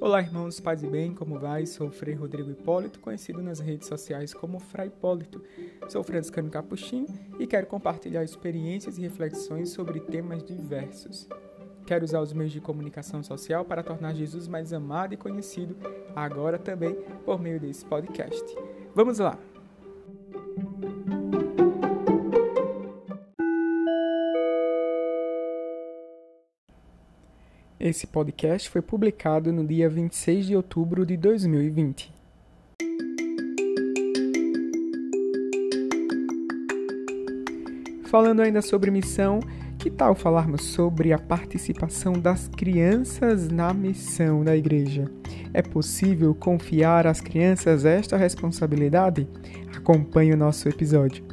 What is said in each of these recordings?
Olá, irmãos, paz e bem, como vai? Sou Frei Rodrigo Hipólito, conhecido nas redes sociais como Frei Hipólito. Sou franciscano capuchinho e quero compartilhar experiências e reflexões sobre temas diversos. Quero usar os meios de comunicação social para tornar Jesus mais amado e conhecido, agora também por meio desse podcast. Vamos lá! Esse podcast foi publicado no dia 26 de outubro de 2020. Falando ainda sobre missão, que tal falarmos sobre a participação das crianças na missão da igreja? É possível confiar às crianças esta responsabilidade? Acompanhe o nosso episódio.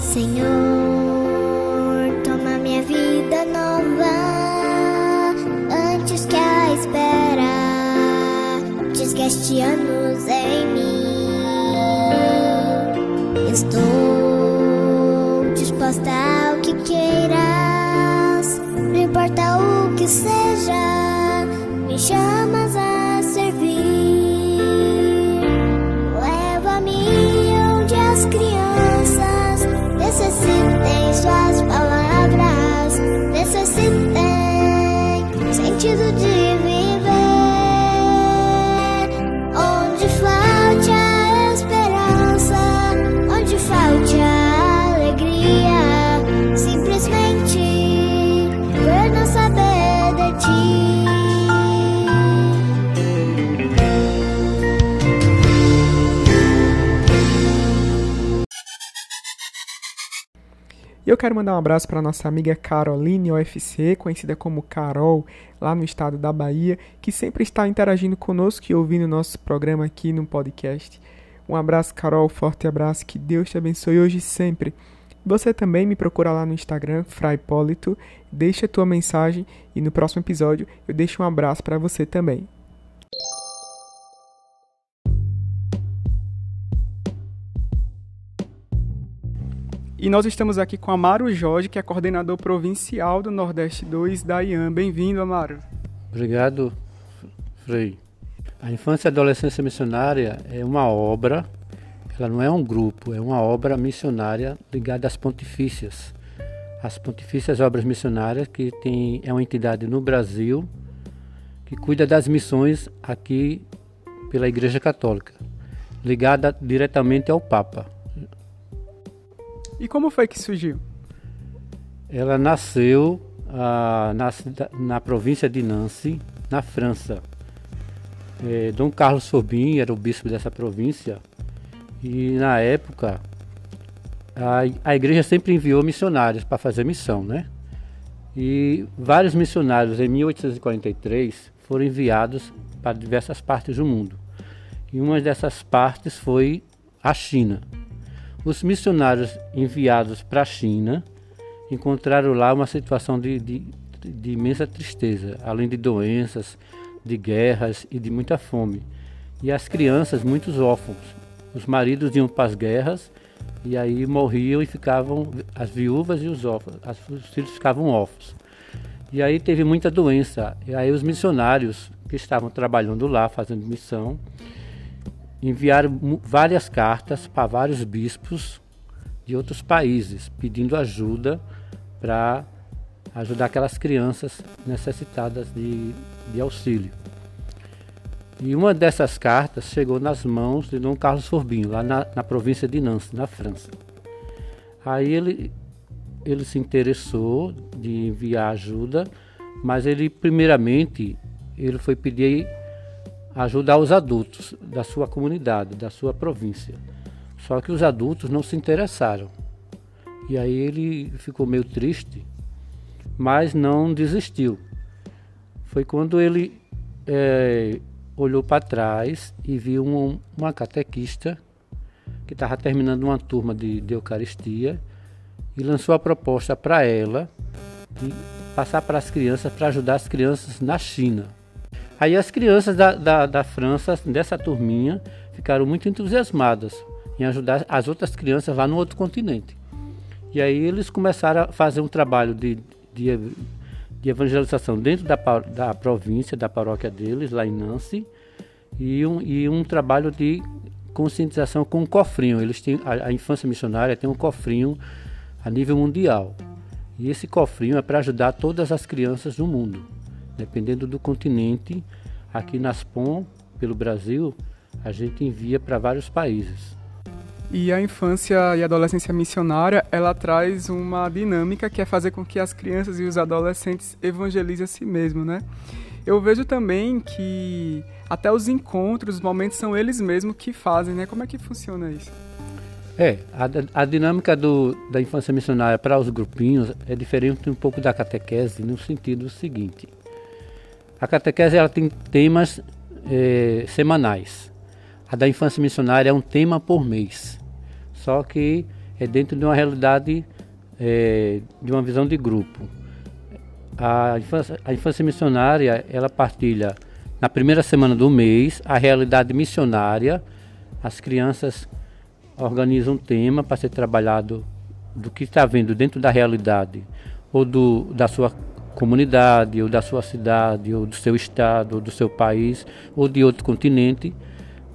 sete anos em mim. Estou disposta ao que queiras, não importa o que seja, me chamas E eu quero mandar um abraço para nossa amiga Caroline OFC, conhecida como Carol, lá no estado da Bahia, que sempre está interagindo conosco e ouvindo nosso programa aqui no podcast. Um abraço, Carol, forte abraço, que Deus te abençoe hoje e sempre. Você também me procura lá no Instagram, Fraipólito, deixa tua mensagem e no próximo episódio eu deixo um abraço para você também. E nós estamos aqui com Amaro Jorge, que é coordenador provincial do Nordeste 2 da IAM. Bem-vindo, Amaro. Obrigado, Frei. A Infância e Adolescência Missionária é uma obra, ela não é um grupo, é uma obra missionária ligada às pontifícias. As Pontifícias Obras Missionárias, que tem, é uma entidade no Brasil que cuida das missões aqui pela Igreja Católica, ligada diretamente ao Papa. E como foi que surgiu? Ela nasceu ah, na, na província de Nancy, na França. É, Dom Carlos Sobin era o bispo dessa província e na época a, a igreja sempre enviou missionários para fazer missão, né? E vários missionários em 1843 foram enviados para diversas partes do mundo. E uma dessas partes foi a China. Os missionários enviados para a China encontraram lá uma situação de, de, de imensa tristeza, além de doenças, de guerras e de muita fome. E as crianças, muitos órfãos. Os maridos iam para as guerras e aí morriam e ficavam as viúvas e os órfãos, os filhos ficavam órfãos. E aí teve muita doença. E aí os missionários que estavam trabalhando lá, fazendo missão, enviaram várias cartas para vários bispos de outros países, pedindo ajuda para ajudar aquelas crianças necessitadas de, de auxílio. E uma dessas cartas chegou nas mãos de Dom Carlos Forbinho, lá na, na província de Nancy, na França. Aí ele, ele se interessou de enviar ajuda, mas ele primeiramente ele foi pedir ajudar os adultos da sua comunidade, da sua província. Só que os adultos não se interessaram. E aí ele ficou meio triste, mas não desistiu. Foi quando ele é, olhou para trás e viu um, uma catequista que estava terminando uma turma de, de Eucaristia e lançou a proposta para ela de passar para as crianças, para ajudar as crianças na China. Aí as crianças da, da, da França, dessa turminha, ficaram muito entusiasmadas em ajudar as outras crianças lá no outro continente. E aí eles começaram a fazer um trabalho de, de, de evangelização dentro da, da província, da paróquia deles, lá em Nancy, e um, e um trabalho de conscientização com um cofrinho. Eles têm, a, a infância missionária tem um cofrinho a nível mundial. E esse cofrinho é para ajudar todas as crianças do mundo, dependendo do continente. Aqui na SPOM, pelo Brasil, a gente envia para vários países. E a infância e adolescência missionária, ela traz uma dinâmica que é fazer com que as crianças e os adolescentes evangelizem a si mesmos, né? Eu vejo também que até os encontros, os momentos são eles mesmos que fazem, né? Como é que funciona isso? É, a, a dinâmica do, da infância missionária para os grupinhos é diferente um pouco da catequese no sentido seguinte. A catequese ela tem temas é, semanais. A da infância missionária é um tema por mês só que é dentro de uma realidade, é, de uma visão de grupo. A infância, a infância missionária, ela partilha na primeira semana do mês a realidade missionária. As crianças organizam um tema para ser trabalhado do que está vendo dentro da realidade, ou do, da sua comunidade, ou da sua cidade, ou do seu estado, ou do seu país, ou de outro continente,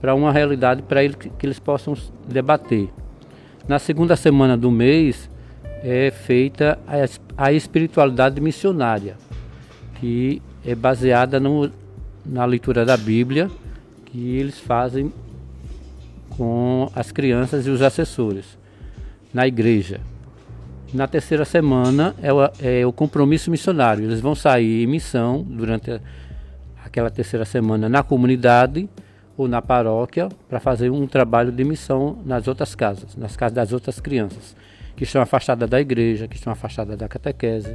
para uma realidade para ele, que eles possam debater. Na segunda semana do mês é feita a, a espiritualidade missionária, que é baseada no, na leitura da Bíblia, que eles fazem com as crianças e os assessores na igreja. Na terceira semana é o, é o, compromisso missionário. Eles vão sair em missão durante aquela terceira semana na comunidade ou na paróquia para fazer um trabalho de missão nas outras casas, nas casas das outras crianças que estão afastadas da igreja, que estão afastadas da catequese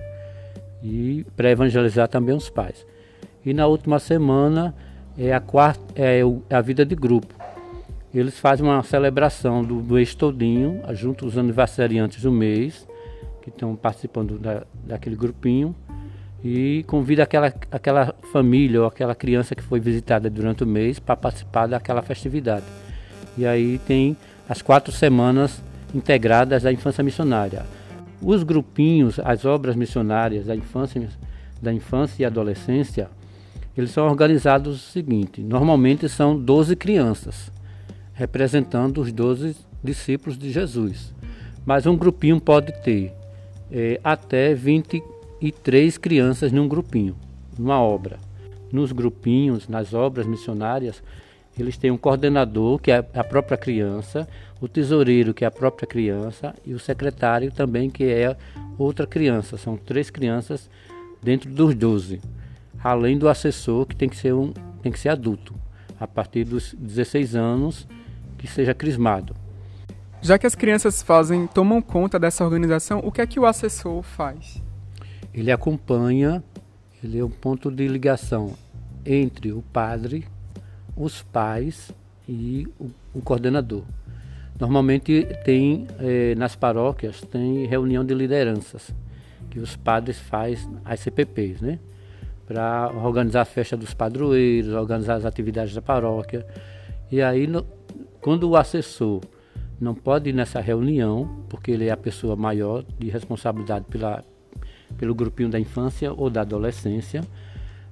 e para evangelizar também os pais. E na última semana é a quarta é a vida de grupo. Eles fazem uma celebração do mês todinho, junto os aniversariantes do mês que estão participando da, daquele grupinho e convida aquela, aquela família ou aquela criança que foi visitada durante o mês para participar daquela festividade. E aí tem as quatro semanas integradas da infância missionária. Os grupinhos, as obras missionárias da infância, da infância e adolescência, eles são organizados o seguinte: normalmente são 12 crianças, representando os 12 discípulos de Jesus. Mas um grupinho pode ter é, até 20 e três crianças num grupinho, numa obra. Nos grupinhos, nas obras missionárias, eles têm um coordenador, que é a própria criança, o tesoureiro, que é a própria criança, e o secretário também, que é outra criança. São três crianças dentro dos doze. Além do assessor, que tem que ser, um, tem que ser adulto, a partir dos 16 anos, que seja crismado. Já que as crianças fazem, tomam conta dessa organização, o que é que o assessor faz? Ele acompanha, ele é um ponto de ligação entre o padre, os pais e o, o coordenador. Normalmente tem eh, nas paróquias tem reunião de lideranças que os padres fazem as CPPs, né? Para organizar a festa dos padroeiros, organizar as atividades da paróquia. E aí, no, quando o assessor não pode ir nessa reunião, porque ele é a pessoa maior de responsabilidade pela, pelo grupinho da infância ou da adolescência.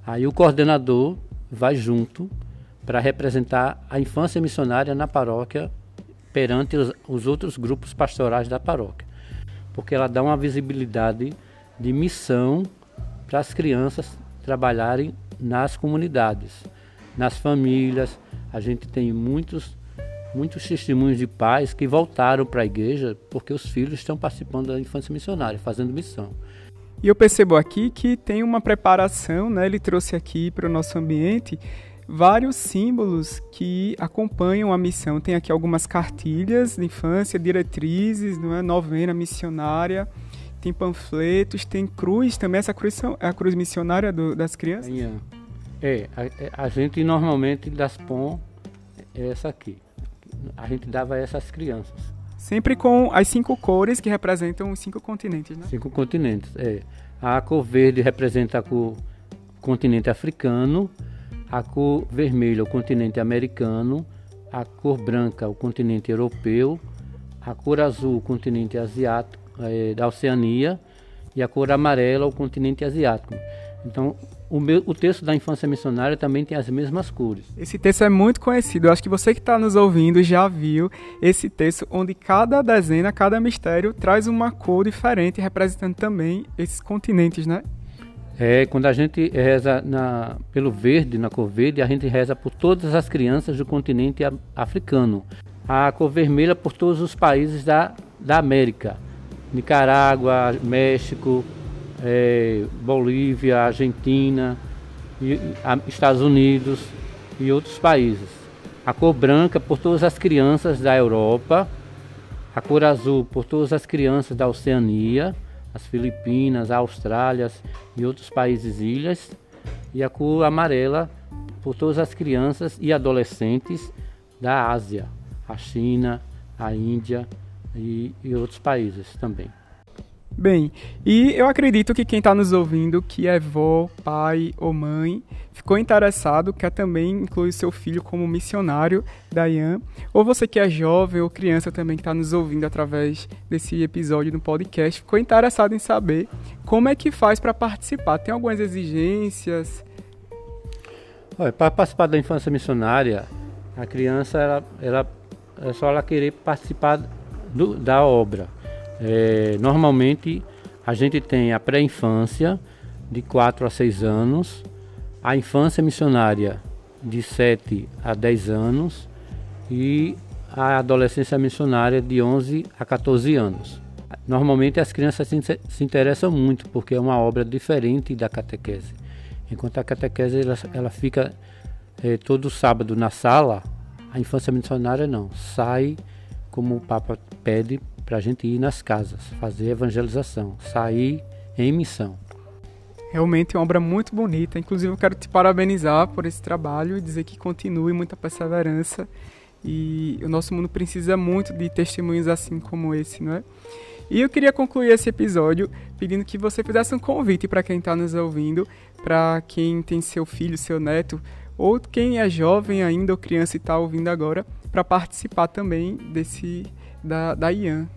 Aí o coordenador vai junto para representar a infância missionária na paróquia perante os, os, outros grupos pastorais da paróquia, porque ela dá uma visibilidade de missão para as crianças trabalharem nas comunidades, nas famílias. A gente tem muitos muitos testemunhos de pais que voltaram para a igreja porque os filhos estão participando da infância missionária, fazendo missão. E eu percebo aqui que tem uma preparação, né? Ele trouxe aqui para o nosso ambiente vários símbolos que acompanham a missão. Tem aqui algumas cartilhas de infância, diretrizes, não é? novena missionária, tem panfletos, tem cruz também. Essa cruz é a cruz missionária do, das crianças? É, a, é, a, gente normalmente das POM é essa aqui. A gente dava essas crianças. Sempre com as cinco cores que representam os cinco continentes, né? Cinco continentes, é. A cor verde representa o continente africano, a cor vermelha o continente americano, a cor branca o continente europeu, a cor azul o continente asiático, é, da Oceania e a cor amarela o continente asiático. Então, o, meu, o texto da infância missionária também tem as mesmas cores. Esse texto é muito conhecido. Eu acho que você que está nos ouvindo já viu esse texto, onde cada dezena, cada mistério traz uma cor diferente, representando também esses continentes, né? É, quando a gente reza na, pelo verde, na cor verde, a gente reza por todas as crianças do continente africano. A cor vermelha por todos os países da, da América. Nicarágua, México, é, Bolívia, Argentina, e, a, Estados Unidos e outros países. A cor branca por todas as crianças da Europa, a cor azul por todas as crianças da Oceania, as Filipinas, a Austrália e outros países ilhas, e a cor amarela por todas as crianças e adolescentes da Ásia, a China, a Índia e, e outros países também. Bem, e eu acredito que quem está nos ouvindo, que é vó, pai ou mãe, ficou interessado, quer também incluir seu filho como missionário da IAM, ou você que é jovem ou criança também que está nos ouvindo através desse episódio do podcast, ficou interessado em saber como é que faz para participar. Tem algumas exigências? para participar da infância missionária, a criança, ela, ela, é só ela querer participar do, da obra. É, normalmente a gente tem a pré-infância de 4 a 6 anos, a infância missionária de 7 a 10 anos e a adolescência missionária de 11 a 14 anos. Normalmente as crianças se, interessam muito porque é uma obra diferente da catequese. Enquanto a catequese ela, ela fica é, todo sábado na sala, a infância missionária não. Sai, como o Papa pede, para a gente ir nas casas, fazer evangelização, sair em missão. Realmente é uma obra muito bonita. Inclusive, eu quero te parabenizar por esse trabalho e dizer que continue muita perseverança. E o nosso mundo precisa muito de testemunhos assim como esse, não é? E eu queria concluir esse episódio pedindo que você fizesse um convite para quem está nos ouvindo, para quem tem seu filho, seu neto, ou quem é jovem ainda ou criança e está ouvindo agora, para participar também desse da, da IAN.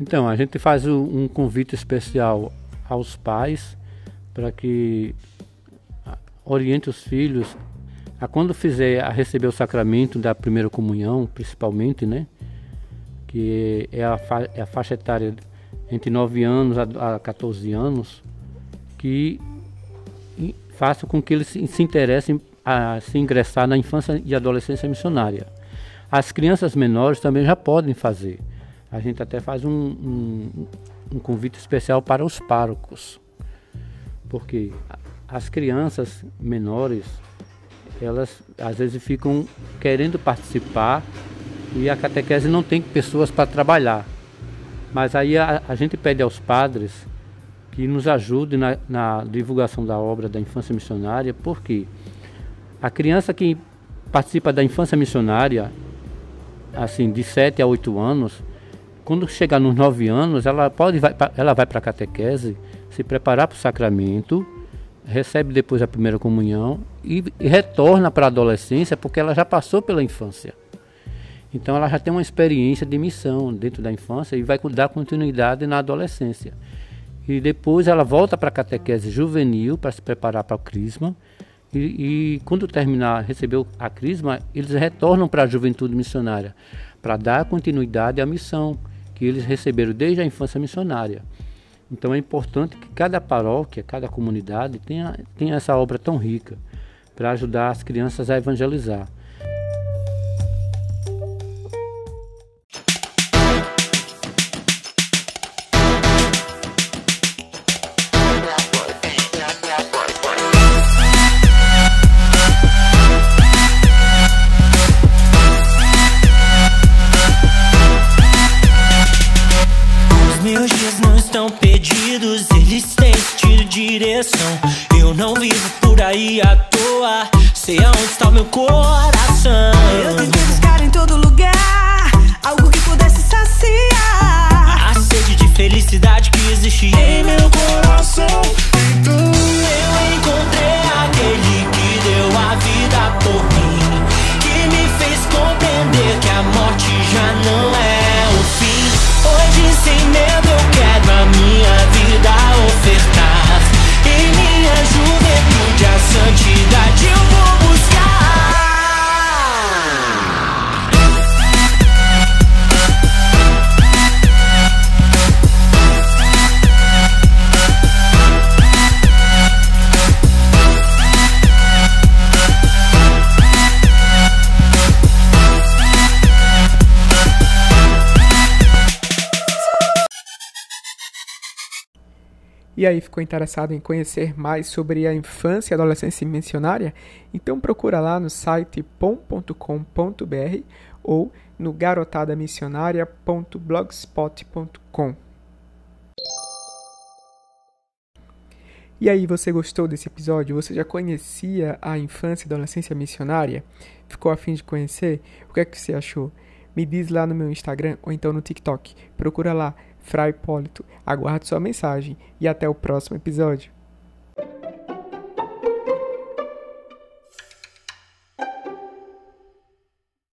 Então, a gente faz um convite especial aos pais para que oriente os filhos a quando fizer a receber o sacramento da primeira comunhão, principalmente, né? Que é a, fa é a faixa etária entre 9 anos a, a 14 anos, que faça com que eles se, se interessem a se ingressar na infância e adolescência missionária. As crianças menores também já podem fazer. A gente até faz um, um, um convite especial para os párocos, porque as crianças menores, elas às vezes ficam querendo participar e a catequese não tem pessoas para trabalhar. Mas aí a, a, gente pede aos padres que nos ajudem na, na divulgação da obra da infância missionária, porque a criança que participa da infância missionária, assim, de 7 a 8 anos, quando chegar nos 9 anos, ela pode ela vai para a catequese, se preparar para o sacramento, recebe depois a primeira comunhão e, e retorna para a adolescência porque ela já passou pela infância. Então ela já tem uma experiência de missão dentro da infância e vai dar continuidade na adolescência. E depois ela volta para a catequese juvenil para se preparar para o crisma e, e quando terminar, receber a crisma, eles retornam para a juventude missionária, para dar continuidade à missão que eles receberam desde a infância missionária. Então é importante que cada paróquia, cada comunidade tenha, tenha essa obra tão rica para ajudar as crianças a evangelizar. E aí ficou interessado em conhecer mais sobre a infância e adolescência missionária? Então procura lá no site pom.com.br ou no garotadamissionaria.blogspot.com. E aí, você gostou desse episódio? Você já conhecia a infância e adolescência missionária? Ficou afim de conhecer? O que é que você achou? Me diz lá no meu Instagram ou então no TikTok. Procura lá, Fra Hipólito, aguardo sua mensagem e até o próximo episódio.